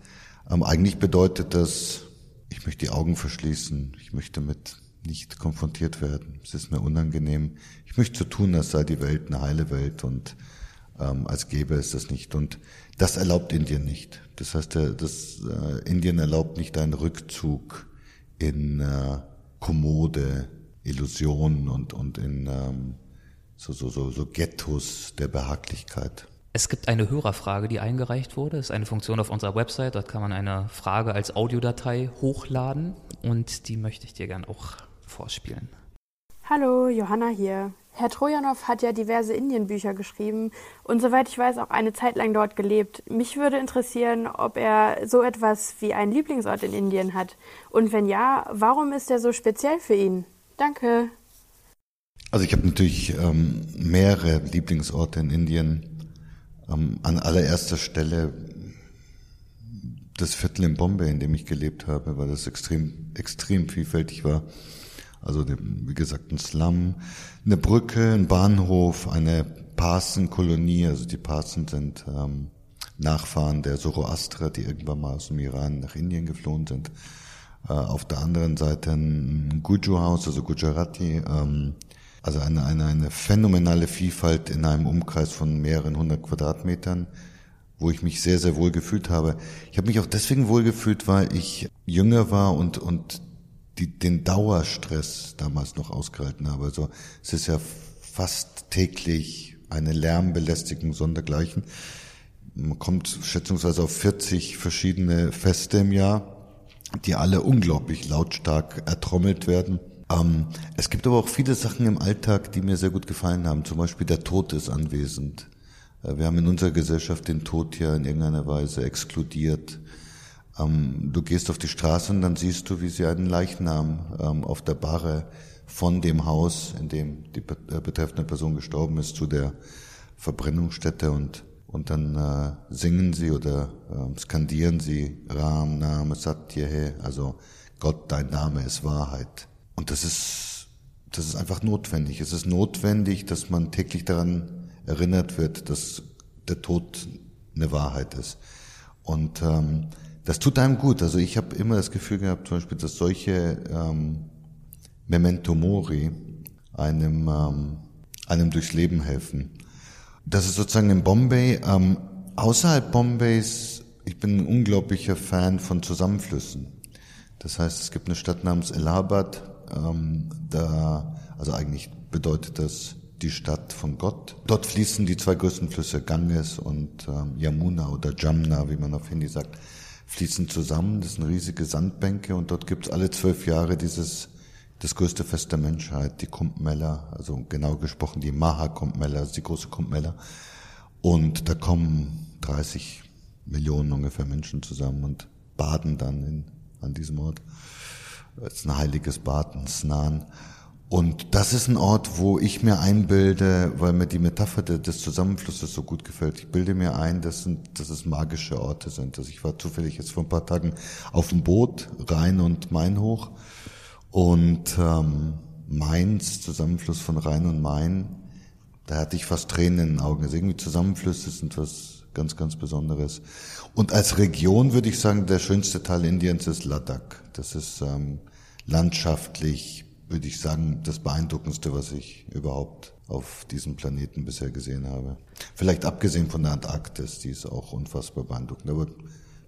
S3: Ähm, eigentlich bedeutet das, ich möchte die Augen verschließen, ich möchte mit nicht konfrontiert werden. Es ist mir unangenehm. Ich möchte so tun, als sei die Welt eine heile Welt und ähm, als gäbe es das nicht. Und das erlaubt Indien nicht. Das heißt, der, das, äh, Indien erlaubt nicht einen Rückzug in äh, kommode Illusionen und, und in ähm, so, so, so, so Ghettos der Behaglichkeit.
S1: Es gibt eine Hörerfrage, die eingereicht wurde. Das ist eine Funktion auf unserer Website. Dort kann man eine Frage als Audiodatei hochladen und die möchte ich dir gern auch vorspielen.
S4: Hallo, Johanna hier. Herr Trojanow hat ja diverse Indienbücher geschrieben und soweit ich weiß auch eine Zeit lang dort gelebt. Mich würde interessieren, ob er so etwas wie einen Lieblingsort in Indien hat. Und wenn ja, warum ist er so speziell für ihn? Danke.
S3: Also ich habe natürlich ähm, mehrere Lieblingsorte in Indien. Ähm, an allererster Stelle das Viertel in Bombay, in dem ich gelebt habe, weil das extrem, extrem vielfältig war. Also wie gesagt ein Slum, eine Brücke, ein Bahnhof, eine Parsenkolonie. Also die Parsen sind ähm, Nachfahren der Zoroaster, die irgendwann mal aus dem Iran nach Indien geflohen sind. Äh, auf der anderen Seite ein Guju-Haus, also Gujarati. Ähm, also eine, eine, eine phänomenale Vielfalt in einem Umkreis von mehreren hundert Quadratmetern wo ich mich sehr, sehr wohl gefühlt habe. Ich habe mich auch deswegen wohl gefühlt, weil ich jünger war und, und die, den Dauerstress damals noch ausgehalten habe. Also es ist ja fast täglich eine Lärmbelästigung sondergleichen. Man kommt schätzungsweise auf 40 verschiedene Feste im Jahr, die alle unglaublich lautstark ertrommelt werden. Ähm, es gibt aber auch viele Sachen im Alltag, die mir sehr gut gefallen haben. Zum Beispiel der Tod ist anwesend. Äh, wir haben in unserer Gesellschaft den Tod ja in irgendeiner Weise exkludiert. Ähm, du gehst auf die Straße und dann siehst du, wie sie einen Leichnam ähm, auf der Barre von dem Haus, in dem die äh, betreffende Person gestorben ist, zu der Verbrennungsstätte und und dann äh, singen sie oder äh, skandieren sie Ram Name Satyahe, also Gott, dein Name ist Wahrheit. Und das ist das ist einfach notwendig. Es ist notwendig, dass man täglich daran erinnert wird, dass der Tod eine Wahrheit ist. Und ähm, das tut einem gut. Also ich habe immer das Gefühl gehabt, zum Beispiel, dass solche ähm, Memento Mori einem, ähm, einem durchs Leben helfen. Das ist sozusagen in Bombay. Ähm, außerhalb Bombays, ich bin ein unglaublicher Fan von Zusammenflüssen. Das heißt, es gibt eine Stadt namens Allahabad. Ähm, da, also eigentlich bedeutet das die Stadt von Gott. Dort fließen die zwei größten Flüsse Ganges und ähm, Yamuna oder Jamna, wie man auf Hindi sagt fließen zusammen. Das sind riesige Sandbänke und dort gibt es alle zwölf Jahre dieses das größte Fest der Menschheit, die Kumbmela, also genau gesprochen die Maha Kumbmela, die große Kumbmela. Und da kommen 30 Millionen ungefähr Menschen zusammen und baden dann in, an diesem Ort. Es ist ein heiliges Bad, Snan. Und das ist ein Ort, wo ich mir einbilde, weil mir die Metapher des Zusammenflusses so gut gefällt. Ich bilde mir ein, dass, sind, dass es magische Orte sind. Also ich war zufällig jetzt vor ein paar Tagen auf dem Boot, Rhein und Main hoch. Und ähm, Mainz, Zusammenfluss von Rhein und Main, da hatte ich fast Tränen in den Augen. Also irgendwie Zusammenflüsse sind was ganz, ganz Besonderes. Und als Region würde ich sagen, der schönste Teil Indiens ist Ladakh. Das ist ähm, landschaftlich, würde ich sagen, das beeindruckendste, was ich überhaupt auf diesem Planeten bisher gesehen habe. Vielleicht abgesehen von der Antarktis, die ist auch unfassbar beeindruckend. Aber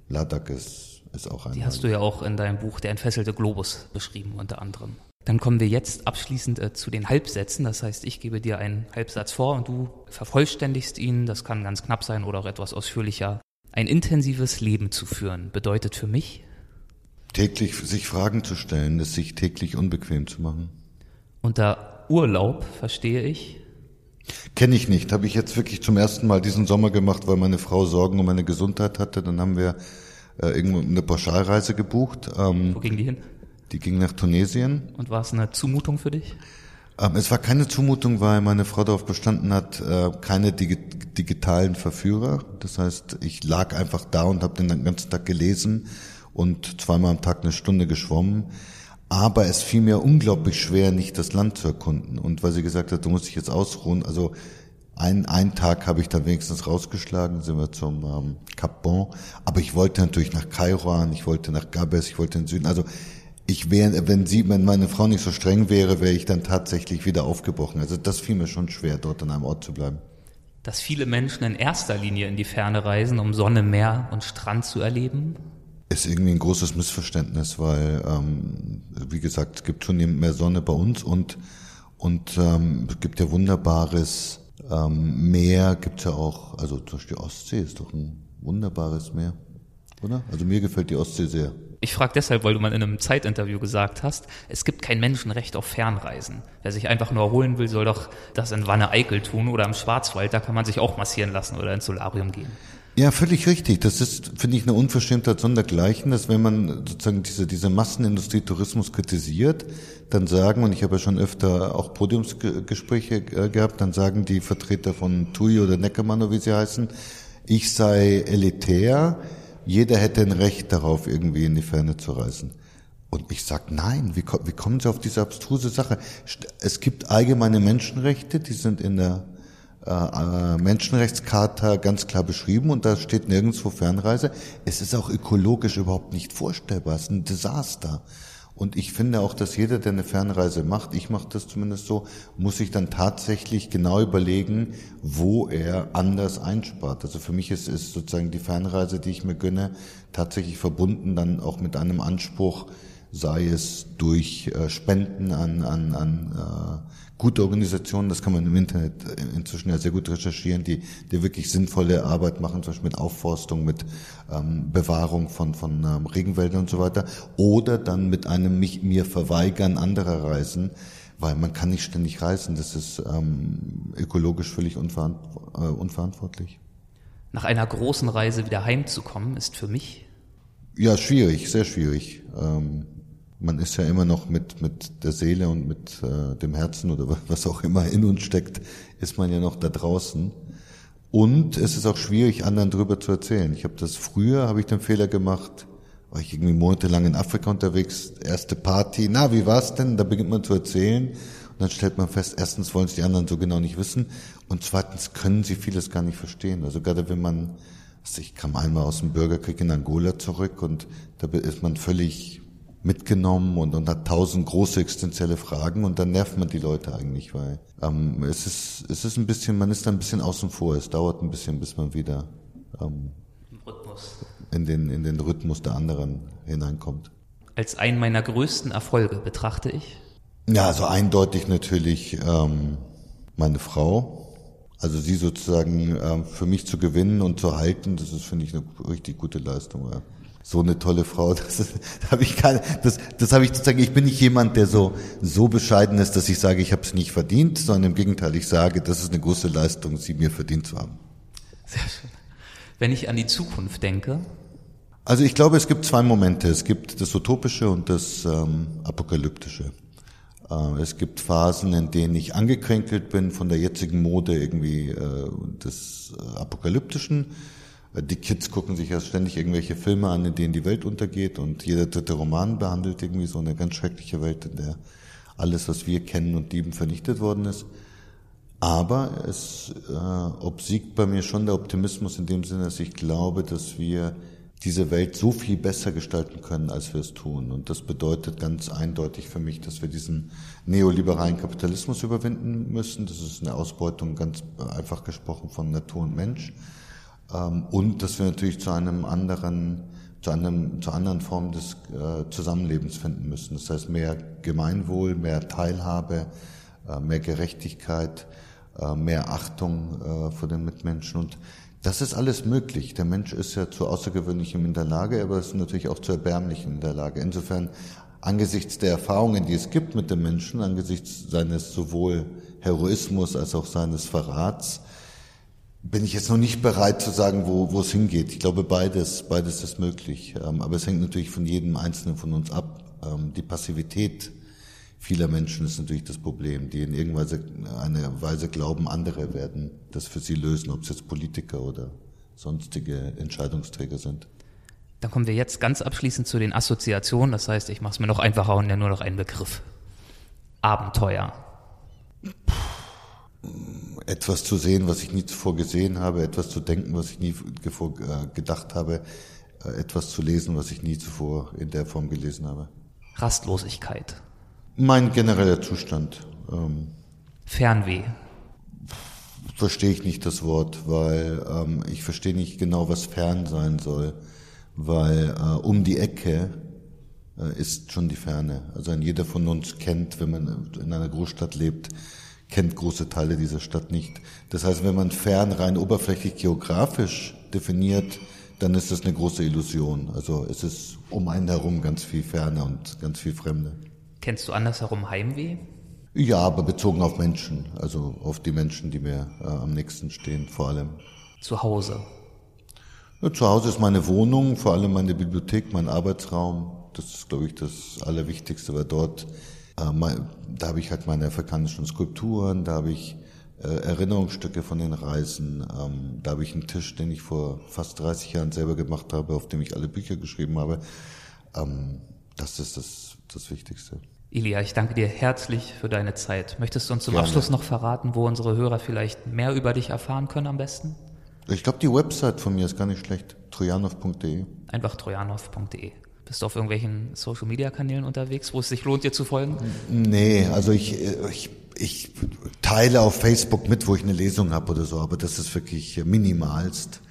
S3: Ladakh ist, ist auch ein.
S1: Die hast du ja auch in deinem Buch Der entfesselte Globus beschrieben, unter anderem. Dann kommen wir jetzt abschließend äh, zu den Halbsätzen. Das heißt, ich gebe dir einen Halbsatz vor und du vervollständigst ihn. Das kann ganz knapp sein oder auch etwas ausführlicher. Ein intensives Leben zu führen bedeutet für mich,
S3: Täglich sich Fragen zu stellen, es sich täglich unbequem zu machen.
S1: Unter Urlaub verstehe ich.
S3: Kenne ich nicht. Habe ich jetzt wirklich zum ersten Mal diesen Sommer gemacht, weil meine Frau Sorgen um meine Gesundheit hatte. Dann haben wir äh, irgendwo eine Pauschalreise gebucht.
S1: Ähm, Wo ging die hin?
S3: Die ging nach Tunesien.
S1: Und war es eine Zumutung für dich?
S3: Ähm, es war keine Zumutung, weil meine Frau darauf bestanden hat, äh, keine digi digitalen Verführer. Das heißt, ich lag einfach da und habe den ganzen Tag gelesen und zweimal am Tag eine Stunde geschwommen. Aber es fiel mir unglaublich schwer, nicht das Land zu erkunden. Und weil sie gesagt hat, du musst dich jetzt ausruhen, also ein, ein Tag habe ich dann wenigstens rausgeschlagen, sind wir zum ähm, Cap Bon. Aber ich wollte natürlich nach Kairouan, ich wollte nach Gabes, ich wollte in den Süden. Also ich wäre, wenn sie, wenn meine Frau nicht so streng wäre, wäre ich dann tatsächlich wieder aufgebrochen. Also das fiel mir schon schwer, dort an einem Ort zu bleiben.
S1: Dass viele Menschen in erster Linie in die Ferne reisen, um Sonne, Meer und Strand zu erleben?
S3: Ist irgendwie ein großes Missverständnis, weil, ähm, wie gesagt, es gibt zunehmend mehr Sonne bei uns und, und ähm, es gibt ja wunderbares ähm, Meer, gibt ja auch, also zum Beispiel die Ostsee ist doch ein wunderbares Meer, oder? Also mir gefällt die Ostsee sehr.
S1: Ich frage deshalb, weil du mal in einem Zeitinterview gesagt hast, es gibt kein Menschenrecht auf Fernreisen. Wer sich einfach nur erholen will, soll doch das in Wanne Eickel tun oder im Schwarzwald, da kann man sich auch massieren lassen oder ins Solarium gehen.
S3: Ja, völlig richtig. Das ist, finde ich, eine Unverschämtheit sondergleichen, dass wenn man sozusagen diese, diese Massenindustrie Tourismus kritisiert, dann sagen, und ich habe ja schon öfter auch Podiumsgespräche äh, gehabt, dann sagen die Vertreter von TUI oder Neckermann, oder wie sie heißen, ich sei elitär, jeder hätte ein Recht darauf, irgendwie in die Ferne zu reisen. Und ich sag nein, wie, wie kommen Sie auf diese abstruse Sache? Es gibt allgemeine Menschenrechte, die sind in der äh, äh, Menschenrechtscharta ganz klar beschrieben und da steht nirgendwo Fernreise. Es ist auch ökologisch überhaupt nicht vorstellbar. Es ist ein Desaster. Und ich finde auch, dass jeder, der eine Fernreise macht, ich mache das zumindest so, muss sich dann tatsächlich genau überlegen, wo er anders einspart. Also für mich ist, ist sozusagen die Fernreise, die ich mir gönne, tatsächlich verbunden dann auch mit einem Anspruch, sei es durch äh, Spenden an, an, an äh, gute Organisationen, das kann man im Internet inzwischen ja sehr gut recherchieren, die, die wirklich sinnvolle Arbeit machen, zum Beispiel mit Aufforstung, mit ähm, Bewahrung von, von ähm, Regenwäldern und so weiter, oder dann mit einem mich, mir Verweigern anderer Reisen, weil man kann nicht ständig reisen, das ist ähm, ökologisch völlig unverant äh, unverantwortlich.
S1: Nach einer großen Reise wieder heimzukommen, ist für mich?
S3: Ja, schwierig, sehr schwierig. Ähm, man ist ja immer noch mit, mit der Seele und mit äh, dem Herzen oder was auch immer in uns steckt, ist man ja noch da draußen. Und es ist auch schwierig, anderen drüber zu erzählen. Ich habe das früher, habe ich den Fehler gemacht, war ich irgendwie monatelang in Afrika unterwegs, erste Party, na, wie war's denn? Da beginnt man zu erzählen und dann stellt man fest, erstens wollen es die anderen so genau nicht wissen und zweitens können sie vieles gar nicht verstehen. Also gerade wenn man, also ich kam einmal aus dem Bürgerkrieg in Angola zurück und da ist man völlig mitgenommen und, und hat tausend große existenzielle Fragen und dann nervt man die Leute eigentlich, weil ähm, es ist es ist ein bisschen, man ist da ein bisschen außen vor. Es dauert ein bisschen, bis man wieder ähm, in den in den Rhythmus der anderen hineinkommt.
S1: Als einen meiner größten Erfolge betrachte ich.
S3: Ja, also eindeutig natürlich ähm, meine Frau. Also sie sozusagen ähm, für mich zu gewinnen und zu halten, das ist finde ich eine richtig gute Leistung. Ja. So eine tolle Frau, das, das habe ich keine, das, das habe ich sozusagen, ich bin nicht jemand, der so, so bescheiden ist, dass ich sage, ich habe es nicht verdient, sondern im Gegenteil, ich sage, das ist eine große Leistung, sie mir verdient zu haben.
S1: Sehr schön. Wenn ich an die Zukunft denke.
S3: Also ich glaube, es gibt zwei Momente. Es gibt das Utopische und das ähm, Apokalyptische. Äh, es gibt Phasen, in denen ich angekränkelt bin von der jetzigen Mode irgendwie äh, des äh, Apokalyptischen. Die Kids gucken sich ja ständig irgendwelche Filme an, in denen die Welt untergeht und jeder dritte Roman behandelt irgendwie so eine ganz schreckliche Welt, in der alles, was wir kennen und lieben, vernichtet worden ist. Aber es äh, obsiegt bei mir schon der Optimismus in dem Sinne, dass ich glaube, dass wir diese Welt so viel besser gestalten können, als wir es tun. Und das bedeutet ganz eindeutig für mich, dass wir diesen neoliberalen Kapitalismus überwinden müssen. Das ist eine Ausbeutung ganz einfach gesprochen von Natur und Mensch. Ähm, und dass wir natürlich zu einem anderen, zu einem, zu anderen Formen des äh, Zusammenlebens finden müssen. Das heißt mehr Gemeinwohl, mehr Teilhabe, äh, mehr Gerechtigkeit, äh, mehr Achtung vor den Mitmenschen und das ist alles möglich. Der Mensch ist ja zu Außergewöhnlichem in der Lage, aber ist natürlich auch zu Erbärmlichem in der Lage. Insofern, angesichts der Erfahrungen, die es gibt mit dem Menschen, angesichts seines sowohl Heroismus als auch seines Verrats, bin ich jetzt noch nicht bereit zu sagen, wo, wo es hingeht. Ich glaube, beides, beides ist möglich. Ähm, aber es hängt natürlich von jedem Einzelnen von uns ab. Ähm, die Passivität vieler Menschen ist natürlich das Problem, die in irgendeiner Weise glauben, andere werden das für sie lösen, ob es jetzt Politiker oder sonstige Entscheidungsträger sind.
S1: Dann kommen wir jetzt ganz abschließend zu den Assoziationen. Das heißt, ich mache es mir noch einfacher und ja nur noch einen Begriff. Abenteuer.
S3: Etwas zu sehen, was ich nie zuvor gesehen habe, etwas zu denken, was ich nie zuvor äh, gedacht habe, äh, etwas zu lesen, was ich nie zuvor in der Form gelesen habe.
S1: Rastlosigkeit.
S3: Mein genereller Zustand. Ähm,
S1: Fernweh.
S3: Verstehe ich nicht das Wort, weil ähm, ich verstehe nicht genau, was fern sein soll, weil äh, um die Ecke äh, ist schon die Ferne. Also ein jeder von uns kennt, wenn man in einer Großstadt lebt, kennt große Teile dieser Stadt nicht. Das heißt, wenn man fern rein oberflächlich geografisch definiert, dann ist das eine große Illusion. Also es ist um einen herum ganz viel Ferne und ganz viel Fremde.
S1: Kennst du andersherum Heimweh?
S3: Ja, aber bezogen auf Menschen, also auf die Menschen, die mir äh, am nächsten stehen, vor allem.
S1: Zu Hause?
S3: Ja, zu Hause ist meine Wohnung, vor allem meine Bibliothek, mein Arbeitsraum. Das ist, glaube ich, das Allerwichtigste, weil dort, da habe ich halt meine afrikanischen Skulpturen, da habe ich äh, Erinnerungsstücke von den Reisen, ähm, da habe ich einen Tisch, den ich vor fast 30 Jahren selber gemacht habe, auf dem ich alle Bücher geschrieben habe. Ähm, das ist das, das Wichtigste.
S1: Ilia, ich danke dir herzlich für deine Zeit. Möchtest du uns zum
S3: Gerne.
S1: Abschluss noch verraten, wo unsere Hörer vielleicht mehr über dich erfahren können am besten?
S3: Ich glaube, die Website von mir ist gar nicht schlecht. trojanov.de.
S1: Einfach trojanov.de. Bist du auf irgendwelchen Social Media Kanälen unterwegs, wo es sich lohnt, dir zu folgen?
S3: Nee, also ich, ich, ich teile auf Facebook mit, wo ich eine Lesung habe oder so, aber das ist wirklich minimalst.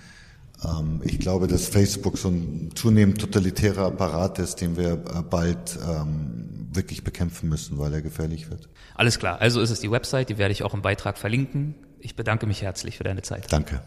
S3: Ähm, ich glaube, dass Facebook so ein zunehmend totalitärer Apparat ist, den wir äh, bald ähm, wirklich bekämpfen müssen, weil er gefährlich wird.
S1: Alles klar, also ist es die Website, die werde ich auch im Beitrag verlinken. Ich bedanke mich herzlich für deine Zeit.
S3: Danke.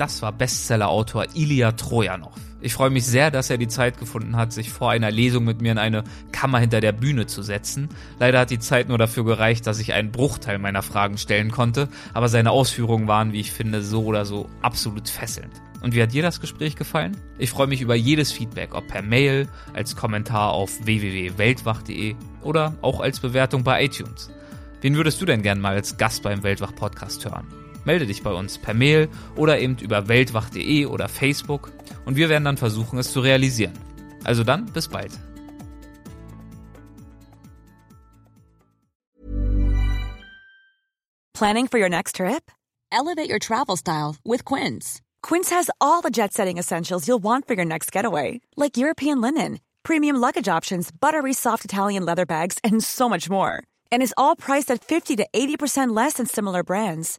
S1: Das war Bestseller-Autor Ilya Trojanov. Ich freue mich sehr, dass er die Zeit gefunden hat, sich vor einer Lesung mit mir in eine Kammer hinter der Bühne zu setzen. Leider hat die Zeit nur dafür gereicht, dass ich einen Bruchteil meiner Fragen stellen konnte, aber seine Ausführungen waren, wie ich finde, so oder so absolut fesselnd. Und wie hat dir das Gespräch gefallen? Ich freue mich über jedes Feedback, ob per Mail, als Kommentar auf www.weltwach.de oder auch als Bewertung bei iTunes. Wen würdest du denn gern mal als Gast beim Weltwach-Podcast hören? Melde dich bei uns per Mail oder eben über weltwach.de oder Facebook und wir werden dann versuchen, es zu realisieren. Also dann, bis bald.
S5: Planning for your next trip? Elevate your travel style with Quince. Quince has all the jet setting essentials you'll want for your next getaway, like European linen, premium luggage options, buttery soft Italian leather bags, and so much more. And is all priced at 50 to 80% less than similar brands.